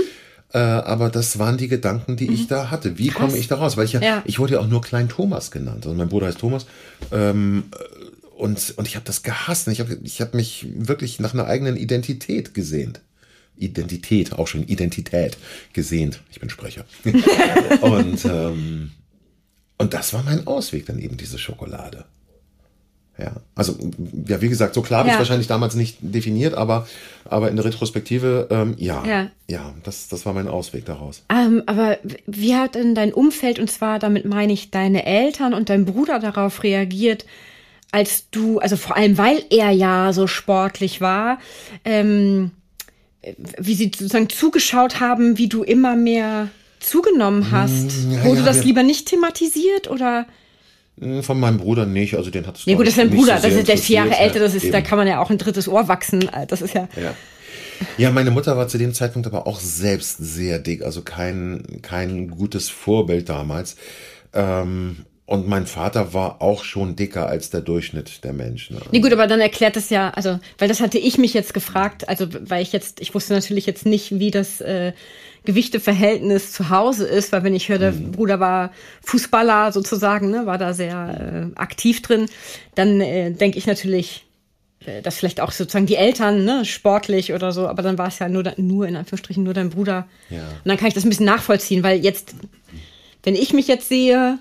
Äh, aber das waren die Gedanken, die mhm. ich da hatte. Wie komme ich da raus? Weil ich ja, ja, ich wurde ja auch nur Klein Thomas genannt. Also mein Bruder heißt Thomas. Ähm, und, und ich habe das gehasst. Ich habe ich hab mich wirklich nach einer eigenen Identität gesehnt. Identität, auch schon Identität gesehnt. Ich bin Sprecher. und, ähm, und das war mein Ausweg, dann eben diese Schokolade. Ja, also ja, wie gesagt, so klar habe ja. ich wahrscheinlich damals nicht definiert, aber, aber in der Retrospektive, ähm, ja, ja, ja, das, das war mein Ausweg daraus. Ähm, aber wie hat denn dein Umfeld, und zwar damit meine ich deine Eltern und dein Bruder darauf reagiert, als du, also vor allem weil er ja so sportlich war, ähm, wie sie sozusagen zugeschaut haben, wie du immer mehr zugenommen hast? Hm, ja, Wurde das lieber nicht thematisiert oder? Hm, von meinem Bruder nicht, also den hat es Nee, gut, das ist dein Bruder, so das ist der vier Jahre älter, das ist, da kann man ja auch ein drittes Ohr wachsen. Das ist ja. ja. Ja, meine Mutter war zu dem Zeitpunkt aber auch selbst sehr dick, also kein, kein gutes Vorbild damals. Ähm, und mein Vater war auch schon dicker als der Durchschnitt der Menschen. Nee, gut, aber dann erklärt es ja, also, weil das hatte ich mich jetzt gefragt, also, weil ich jetzt, ich wusste natürlich jetzt nicht, wie das, äh, Gewichteverhältnis zu Hause ist, weil wenn ich höre, der mhm. Bruder war Fußballer sozusagen, ne, war da sehr äh, aktiv drin, dann äh, denke ich natürlich, äh, dass vielleicht auch sozusagen die Eltern, ne, sportlich oder so, aber dann war es ja nur, nur in Anführungsstrichen nur dein Bruder. Ja. Und dann kann ich das ein bisschen nachvollziehen, weil jetzt, wenn ich mich jetzt sehe,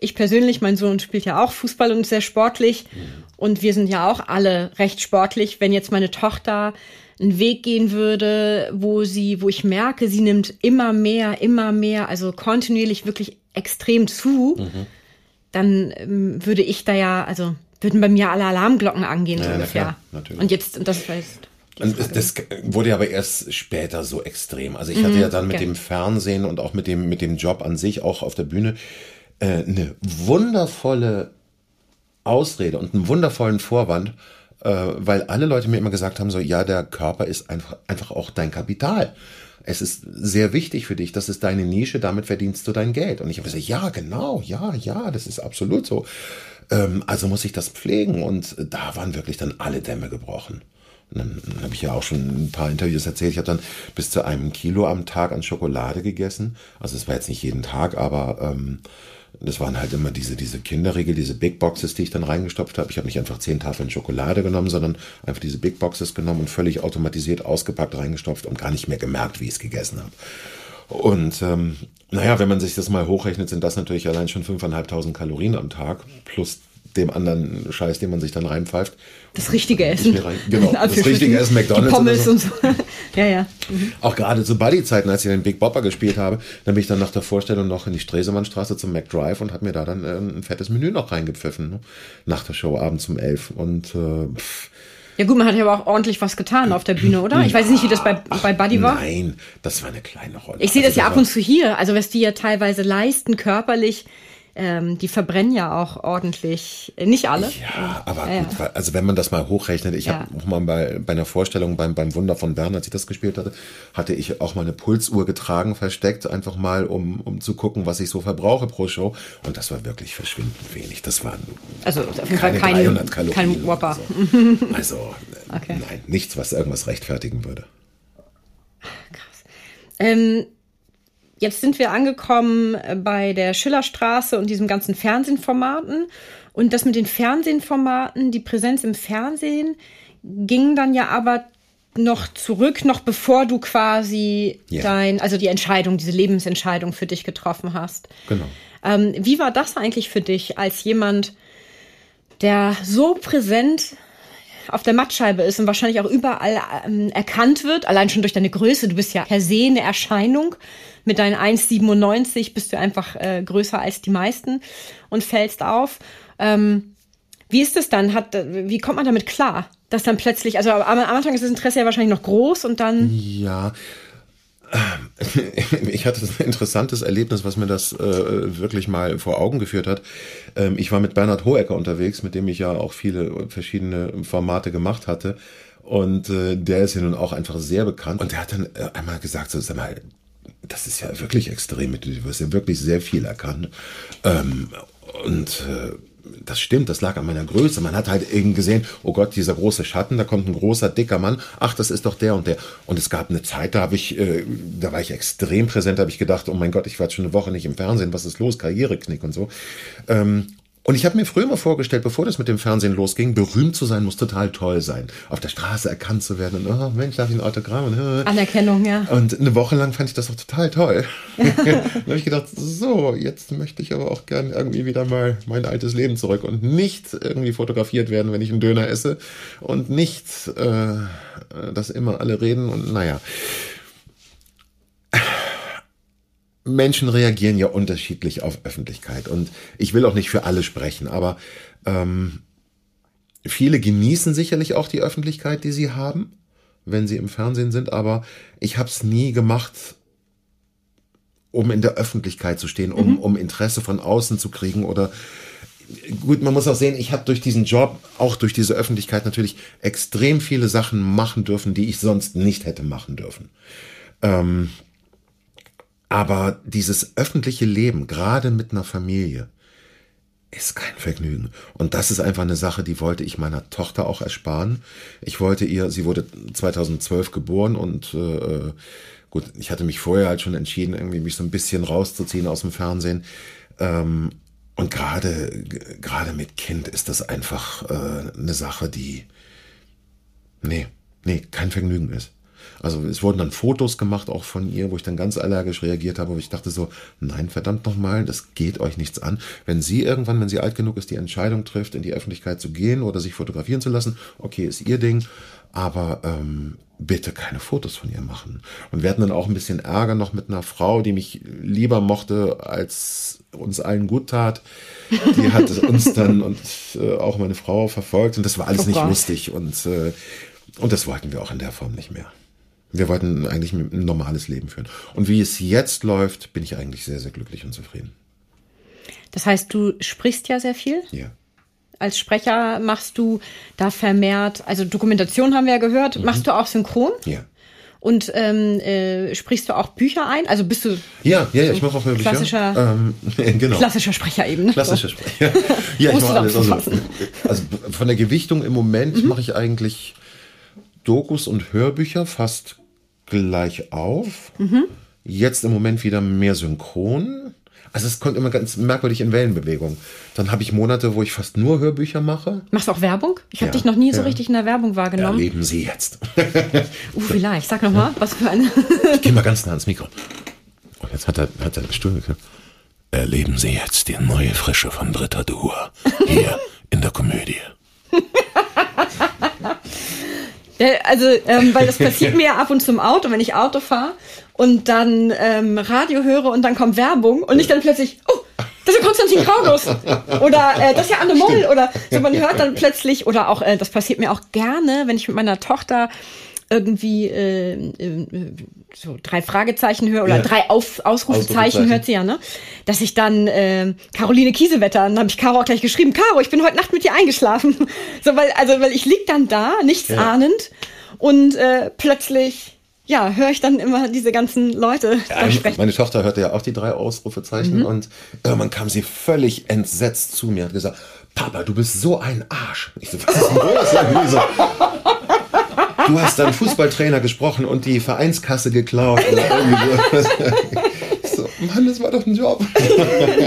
ich persönlich, mein Sohn spielt ja auch Fußball und ist sehr sportlich und wir sind ja auch alle recht sportlich. Wenn jetzt meine Tochter einen Weg gehen würde, wo sie, wo ich merke, sie nimmt immer mehr, immer mehr, also kontinuierlich wirklich extrem zu, mhm. dann ähm, würde ich da ja, also würden bei mir alle Alarmglocken angehen, ja, ungefähr. Klar, und jetzt, und das heißt. Und das wurde aber erst später so extrem. Also ich hatte mhm, ja dann mit okay. dem Fernsehen und auch mit dem, mit dem Job an sich, auch auf der Bühne, äh, eine wundervolle Ausrede und einen wundervollen Vorwand, äh, weil alle Leute mir immer gesagt haben, so, ja, der Körper ist einfach, einfach auch dein Kapital. Es ist sehr wichtig für dich, das ist deine Nische, damit verdienst du dein Geld. Und ich habe gesagt, ja, genau, ja, ja, das ist absolut so. Ähm, also muss ich das pflegen. Und da waren wirklich dann alle Dämme gebrochen. Und dann, habe ich ja auch schon ein paar Interviews erzählt. Ich habe dann bis zu einem Kilo am Tag an Schokolade gegessen. Also es war jetzt nicht jeden Tag, aber ähm, das waren halt immer diese, diese Kinderriegel, diese Big Boxes, die ich dann reingestopft habe. Ich habe nicht einfach zehn Tafeln Schokolade genommen, sondern einfach diese Big Boxes genommen und völlig automatisiert ausgepackt reingestopft und gar nicht mehr gemerkt, wie ich es gegessen habe. Und ähm, naja, wenn man sich das mal hochrechnet, sind das natürlich allein schon 5.500 Kalorien am Tag plus dem anderen Scheiß, den man sich dann reinpfeift. Das richtige Essen. Rein, genau, das richtige Essen, McDonalds. Die Pommes so. und so. ja, ja. Mhm. Auch gerade zu Buddy-Zeiten, als ich den Big Bopper gespielt habe, dann bin ich dann nach der Vorstellung noch in die Stresemannstraße zum McDrive und habe mir da dann äh, ein fettes Menü noch reingepfiffen. Ne? Nach der Show abends um elf. Und äh, pff, Ja gut, man hat ja aber auch ordentlich was getan auf der Bühne, oder? Ich weiß nicht, wie das bei, bei Buddy war. Nein, das war eine kleine Rolle. Ich sehe das also, ja ab und zu hier. Also was die ja teilweise leisten körperlich, ähm, die verbrennen ja auch ordentlich, äh, nicht alle. Ja, aber ja, gut, also wenn man das mal hochrechnet, ich ja. habe auch mal bei, bei einer Vorstellung beim, beim Wunder von Bern, als ich das gespielt hatte, hatte ich auch mal eine Pulsuhr getragen, versteckt, einfach mal, um, um zu gucken, was ich so verbrauche pro Show. Und das war wirklich verschwindend wenig. Das waren also auf jeden Fall kein, 300 Kalorien kein Whopper. So. Also okay. nein, nichts, was irgendwas rechtfertigen würde. Krass. Ähm, Jetzt sind wir angekommen äh, bei der Schillerstraße und diesem ganzen Fernsehformaten. Und das mit den Fernsehformaten, die Präsenz im Fernsehen, ging dann ja aber noch zurück, noch bevor du quasi yeah. dein, also die Entscheidung, diese Lebensentscheidung für dich getroffen hast. Genau. Ähm, wie war das eigentlich für dich als jemand, der so präsent auf der Mattscheibe ist und wahrscheinlich auch überall ähm, erkannt wird, allein schon durch deine Größe. Du bist ja per se eine Erscheinung. Mit deinen 1,97 bist du einfach äh, größer als die meisten und fällst auf. Ähm, wie ist es dann? Hat, wie kommt man damit klar? Dass dann plötzlich, also am Anfang ist das Interesse ja wahrscheinlich noch groß und dann. Ja, ich hatte ein interessantes Erlebnis, was mir das äh, wirklich mal vor Augen geführt hat. Ähm, ich war mit Bernhard Hohecker unterwegs, mit dem ich ja auch viele verschiedene Formate gemacht hatte. Und äh, der ist ja nun auch einfach sehr bekannt. Und der hat dann äh, einmal gesagt, so, sag mal, das ist ja wirklich extrem, du wirst ja wirklich sehr viel erkannt. Ähm, und äh, das stimmt, das lag an meiner Größe. Man hat halt eben gesehen, oh Gott, dieser große Schatten, da kommt ein großer, dicker Mann. Ach, das ist doch der und der. Und es gab eine Zeit, da habe ich, äh, da war ich extrem präsent, da habe ich gedacht, oh mein Gott, ich war jetzt schon eine Woche nicht im Fernsehen, was ist los? Karriereknick und so. Ähm, und ich habe mir früher mal vorgestellt, bevor das mit dem Fernsehen losging, berühmt zu sein muss total toll sein. Auf der Straße erkannt zu werden und, oh Mensch, darf ich ein Autogramm? Äh. Anerkennung, ja. Und eine Woche lang fand ich das auch total toll. dann habe ich gedacht, so, jetzt möchte ich aber auch gern irgendwie wieder mal mein altes Leben zurück und nicht irgendwie fotografiert werden, wenn ich einen Döner esse und nicht, äh, dass immer alle reden und naja. Menschen reagieren ja unterschiedlich auf Öffentlichkeit und ich will auch nicht für alle sprechen, aber ähm, viele genießen sicherlich auch die Öffentlichkeit, die sie haben, wenn sie im Fernsehen sind, aber ich habe es nie gemacht, um in der Öffentlichkeit zu stehen, um, mhm. um Interesse von außen zu kriegen oder gut, man muss auch sehen, ich habe durch diesen Job, auch durch diese Öffentlichkeit natürlich extrem viele Sachen machen dürfen, die ich sonst nicht hätte machen dürfen. Ähm, aber dieses öffentliche Leben, gerade mit einer Familie, ist kein Vergnügen. Und das ist einfach eine Sache, die wollte ich meiner Tochter auch ersparen. Ich wollte ihr, sie wurde 2012 geboren und äh, gut, ich hatte mich vorher halt schon entschieden, irgendwie mich so ein bisschen rauszuziehen aus dem Fernsehen. Ähm, und gerade gerade mit Kind ist das einfach äh, eine Sache, die nee, nee, kein Vergnügen ist. Also es wurden dann Fotos gemacht auch von ihr, wo ich dann ganz allergisch reagiert habe, wo ich dachte so, nein, verdammt nochmal, das geht euch nichts an. Wenn sie irgendwann, wenn sie alt genug ist, die Entscheidung trifft, in die Öffentlichkeit zu gehen oder sich fotografieren zu lassen, okay, ist ihr Ding, aber ähm, bitte keine Fotos von ihr machen. Und wir hatten dann auch ein bisschen Ärger noch mit einer Frau, die mich lieber mochte, als uns allen gut tat. Die hat uns dann und äh, auch meine Frau verfolgt und das war alles oh nicht lustig und, äh, und das wollten wir auch in der Form nicht mehr. Wir wollten eigentlich ein normales Leben führen. Und wie es jetzt läuft, bin ich eigentlich sehr, sehr glücklich und zufrieden. Das heißt, du sprichst ja sehr viel? Ja. Als Sprecher machst du da vermehrt, also Dokumentation haben wir ja gehört, mhm. machst du auch synchron? Ja. Und ähm, äh, sprichst du auch Bücher ein? Also bist du ja, ja, ja ich mache auch Bücher. Klassischer, ähm, genau. klassischer Sprecher eben. Ne? Klassischer Sprecher. ja, ich mache alles. Also, also von der Gewichtung im Moment mhm. mache ich eigentlich Dokus und Hörbücher fast gleich auf. Mhm. Jetzt im Moment wieder mehr synchron. Also es kommt immer ganz merkwürdig in Wellenbewegung. Dann habe ich Monate, wo ich fast nur Hörbücher mache. Machst du auch Werbung? Ich habe ja, dich noch nie so ja. richtig in der Werbung wahrgenommen. Erleben Sie jetzt. uh, vielleicht. Sag noch mal, was für eine. ich gehe mal ganz nah ans Mikro. Und jetzt hat er, hat er eine Stimme. Erleben Sie jetzt die neue Frische von Britta Duhr. Hier in der Komödie. Also, ähm, weil das passiert mir ja ab und zu im Auto, wenn ich Auto fahre und dann ähm, Radio höre und dann kommt Werbung und ich dann plötzlich, oh, das ist ja Konstantin Kraunus oder äh, das ist ja Anne Moll. Oder so man hört dann plötzlich oder auch äh, das passiert mir auch gerne, wenn ich mit meiner Tochter irgendwie äh, äh, so drei Fragezeichen höre oder ja. drei Auf, Ausrufezeichen, Ausrufezeichen hört sie ja, ne? Dass ich dann äh, Caroline Kiesewetter, dann habe ich Caro auch gleich geschrieben, Caro, ich bin heute Nacht mit dir eingeschlafen. so, weil, also, weil ich lieg dann da, nichts ja. ahnend, und äh, plötzlich ja, höre ich dann immer diese ganzen Leute ja, sprechen. Meine Tochter hörte ja auch die drei Ausrufezeichen mhm. und irgendwann kam sie völlig entsetzt zu mir und gesagt, Papa, du bist so ein Arsch. Ich so, was ist denn los? Du hast dann Fußballtrainer gesprochen und die Vereinskasse geklaut. Oder irgendwie so. Mann, das war doch ein Job.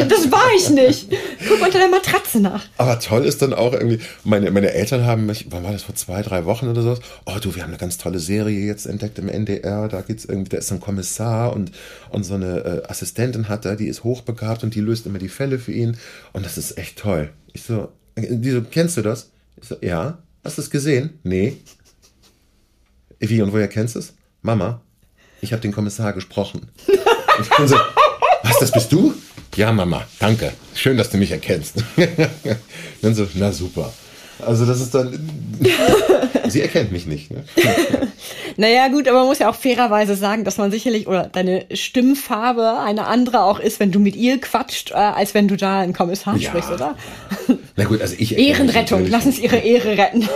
das war ich nicht. Guck unter der Matratze nach. Aber toll ist dann auch irgendwie, meine, meine Eltern haben mich, wann war das, vor zwei, drei Wochen oder so? Oh du, wir haben eine ganz tolle Serie jetzt entdeckt im NDR. Da geht's irgendwie, da ist ein Kommissar und, und so eine äh, Assistentin hat er, die ist hochbegabt und die löst immer die Fälle für ihn. Und das ist echt toll. Ich so, die so, kennst du das? Ich so, ja. Hast du es gesehen? Nee. Wie und woher kennst du es? Mama, ich habe den Kommissar gesprochen. Und so, was, das bist du? Ja, Mama, danke. Schön, dass du mich erkennst. dann so, na super. Also das ist dann. sie erkennt mich nicht. Ne? naja, gut, aber man muss ja auch fairerweise sagen, dass man sicherlich oder deine Stimmfarbe eine andere auch ist, wenn du mit ihr quatscht, äh, als wenn du da einen Kommissar ja. sprichst, oder? Na gut, also ich. Ehrenrettung, lass uns ihre Ehre retten.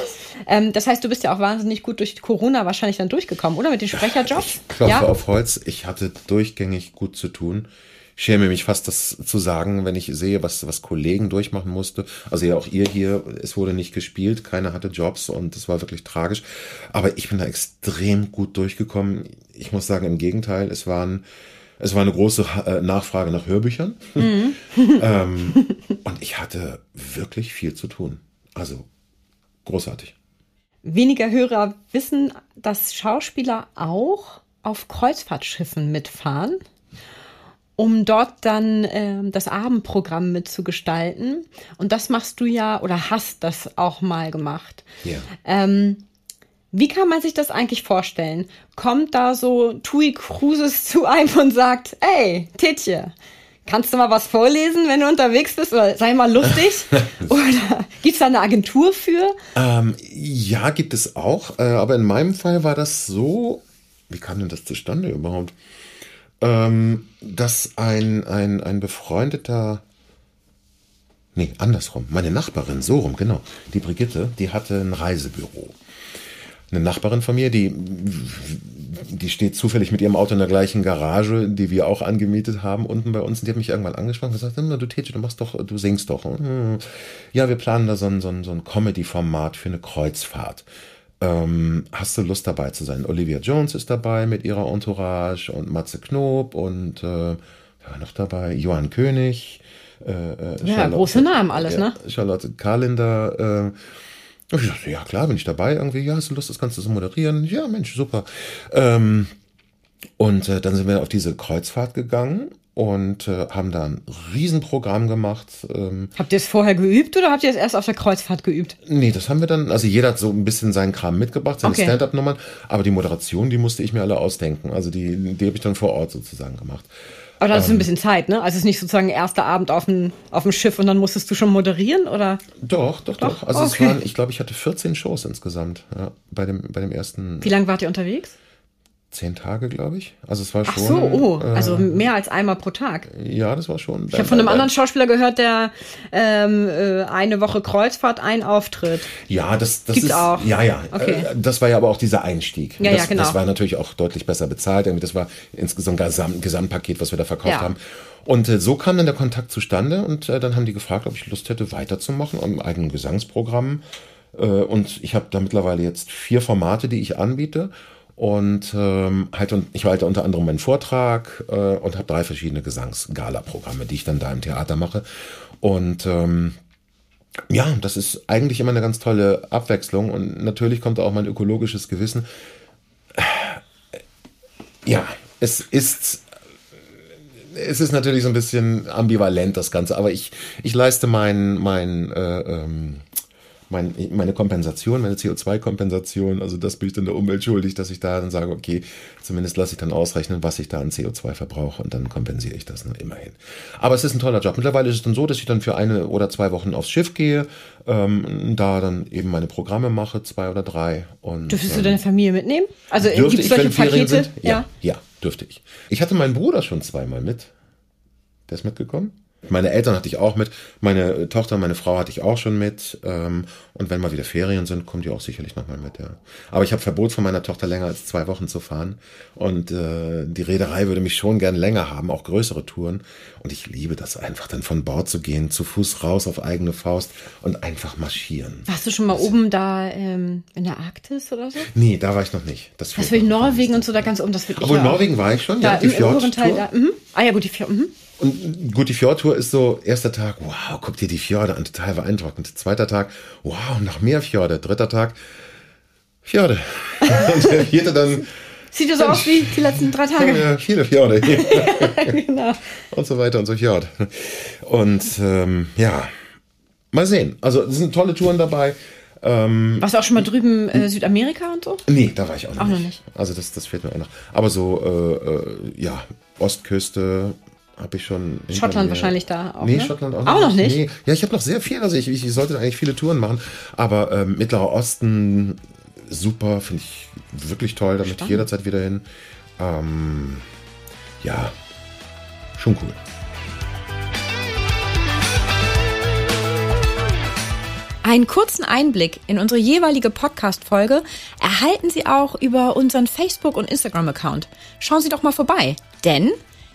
Ähm, das heißt, du bist ja auch wahnsinnig gut durch Corona wahrscheinlich dann durchgekommen, oder? Mit den Sprecherjobs? Ich klopfe ja? auf Holz. Ich hatte durchgängig gut zu tun. Ich schäme mich fast, das zu sagen, wenn ich sehe, was, was Kollegen durchmachen musste. Also ja, auch ihr hier, es wurde nicht gespielt, keiner hatte Jobs und es war wirklich tragisch. Aber ich bin da extrem gut durchgekommen. Ich muss sagen, im Gegenteil, es waren, es war eine große äh, Nachfrage nach Hörbüchern. Mhm. ähm, und ich hatte wirklich viel zu tun. Also großartig weniger Hörer wissen, dass Schauspieler auch auf Kreuzfahrtschiffen mitfahren, um dort dann äh, das Abendprogramm mitzugestalten. Und das machst du ja oder hast das auch mal gemacht. Ja. Ähm, wie kann man sich das eigentlich vorstellen? Kommt da so Tui Cruises zu einem und sagt, ey, Tetje, Kannst du mal was vorlesen, wenn du unterwegs bist? Oder sei mal lustig? Oder gibt es da eine Agentur für? Ähm, ja, gibt es auch. Äh, aber in meinem Fall war das so. Wie kam denn das zustande überhaupt? Ähm, dass ein, ein, ein befreundeter. Nee, andersrum. Meine Nachbarin, so rum, genau. Die Brigitte, die hatte ein Reisebüro eine Nachbarin von mir, die, die steht zufällig mit ihrem Auto in der gleichen Garage, die wir auch angemietet haben, unten bei uns. Und die hat mich irgendwann angesprochen und gesagt, du Tete, du machst doch, du singst doch. Hm. Ja, wir planen da so ein, so ein, so ein Comedy-Format für eine Kreuzfahrt. Ähm, hast du Lust dabei zu sein? Olivia Jones ist dabei mit ihrer Entourage und Matze Knob und äh, noch dabei Johann König. Äh, äh ja, große Namen alles, ne? Charlotte Karlinder, äh, ich dachte, ja klar, bin ich dabei irgendwie. Ja, hast du Lust, das Ganze zu moderieren? Ja, Mensch, super. Ähm, und äh, dann sind wir auf diese Kreuzfahrt gegangen und äh, haben da ein Riesenprogramm gemacht. Ähm, habt ihr es vorher geübt oder habt ihr es erst auf der Kreuzfahrt geübt? Nee, das haben wir dann, also jeder hat so ein bisschen seinen Kram mitgebracht, seine okay. Stand-up-Nummern, aber die Moderation, die musste ich mir alle ausdenken. Also die, die habe ich dann vor Ort sozusagen gemacht. Aber da hast du ein ähm. bisschen Zeit, ne? Also es ist nicht sozusagen erster Abend auf dem, auf dem Schiff und dann musstest du schon moderieren, oder? Doch, doch, doch. doch. Also okay. es waren, ich glaube, ich hatte 14 Shows insgesamt ja, bei, dem, bei dem ersten. Wie lange wart ihr unterwegs? Zehn Tage, glaube ich. Also es war schon. Ach so, oh, äh, also mehr als einmal pro Tag. Ja, das war schon. Ich habe von einem anderen Schauspieler gehört, der ähm, äh, eine Woche Kreuzfahrt, ein Auftritt. Ja, das, das Gibt's ist auch. Ja, ja. Okay. Äh, das war ja aber auch dieser Einstieg. Ja, das, ja, genau. Das war natürlich auch deutlich besser bezahlt. Das war insgesamt ein Gesamt, Gesamtpaket, was wir da verkauft ja. haben. Und äh, so kam dann der Kontakt zustande und äh, dann haben die gefragt, ob ich Lust hätte, weiterzumachen am eigenen Gesangsprogramm. Äh, und ich habe da mittlerweile jetzt vier Formate, die ich anbiete. Und ähm, halt, und ich halte unter anderem meinen Vortrag äh, und habe drei verschiedene Gesangsgala-Programme, die ich dann da im Theater mache. Und ähm, ja, das ist eigentlich immer eine ganz tolle Abwechslung. Und natürlich kommt auch mein ökologisches Gewissen. Ja, es ist es ist natürlich so ein bisschen ambivalent das Ganze, aber ich, ich leiste mein, mein, äh, ähm, mein, meine Kompensation, meine CO2-Kompensation, also das bin ich dann der Umwelt schuldig, dass ich da dann sage, okay, zumindest lasse ich dann ausrechnen, was ich da an CO2 verbrauche und dann kompensiere ich das ne, immerhin. Aber es ist ein toller Job. Mittlerweile ist es dann so, dass ich dann für eine oder zwei Wochen aufs Schiff gehe, ähm, da dann eben meine Programme mache, zwei oder drei. Und, Dürftest ähm, du deine Familie mitnehmen? Also gibt es solche Pakete? Sind? Ja, ja, ja, dürfte ich. Ich hatte meinen Bruder schon zweimal mit. Der ist mitgekommen. Meine Eltern hatte ich auch mit, meine Tochter, meine Frau hatte ich auch schon mit. Ähm, und wenn mal wieder Ferien sind, kommt die auch sicherlich nochmal mit, ja. Aber ich habe Verbot von meiner Tochter länger als zwei Wochen zu fahren. Und äh, die Reederei würde mich schon gern länger haben, auch größere Touren. Und ich liebe das einfach, dann von Bord zu gehen, zu Fuß raus auf eigene Faust und einfach marschieren. Warst du schon mal das oben da ähm, in der Arktis oder so? Nee, da war ich noch nicht. Das, das will ich Norwegen und so da ganz oben, das ich Aber in Norwegen war ich schon, da ja, die Fjordtour. Da, mhm. Ah ja, gut, die Fjord. Mhm. Und gut, die Fjordtour ist so, erster Tag, wow, guck dir die Fjorde an, total beeindruckend. Zweiter Tag, wow, noch mehr Fjorde. Dritter Tag, Fjorde. Und der vierte dann. Sieht ja so aus wie die letzten drei Tage. Ja, viele Fjorde. ja, genau. Und so weiter und so fort. Und ähm, ja, mal sehen. Also es sind tolle Touren dabei. Ähm, Warst du auch schon mal drüben äh, Südamerika und so? Nee, da war ich auch noch, auch nicht. noch nicht. Also das, das fehlt mir auch noch. Aber so, äh, äh, ja, Ostküste, habe ich schon. Schottland wahrscheinlich da auch. Nee, ne? Schottland auch, auch noch nicht. Nee. Ja, ich habe noch sehr viel. Also ich, ich sollte eigentlich viele Touren machen. Aber ähm, Mittlerer Osten, super, finde ich wirklich toll. Da möchte ich jederzeit wieder hin. Ähm, ja, schon cool. Einen kurzen Einblick in unsere jeweilige Podcast-Folge erhalten Sie auch über unseren Facebook- und Instagram-Account. Schauen Sie doch mal vorbei, denn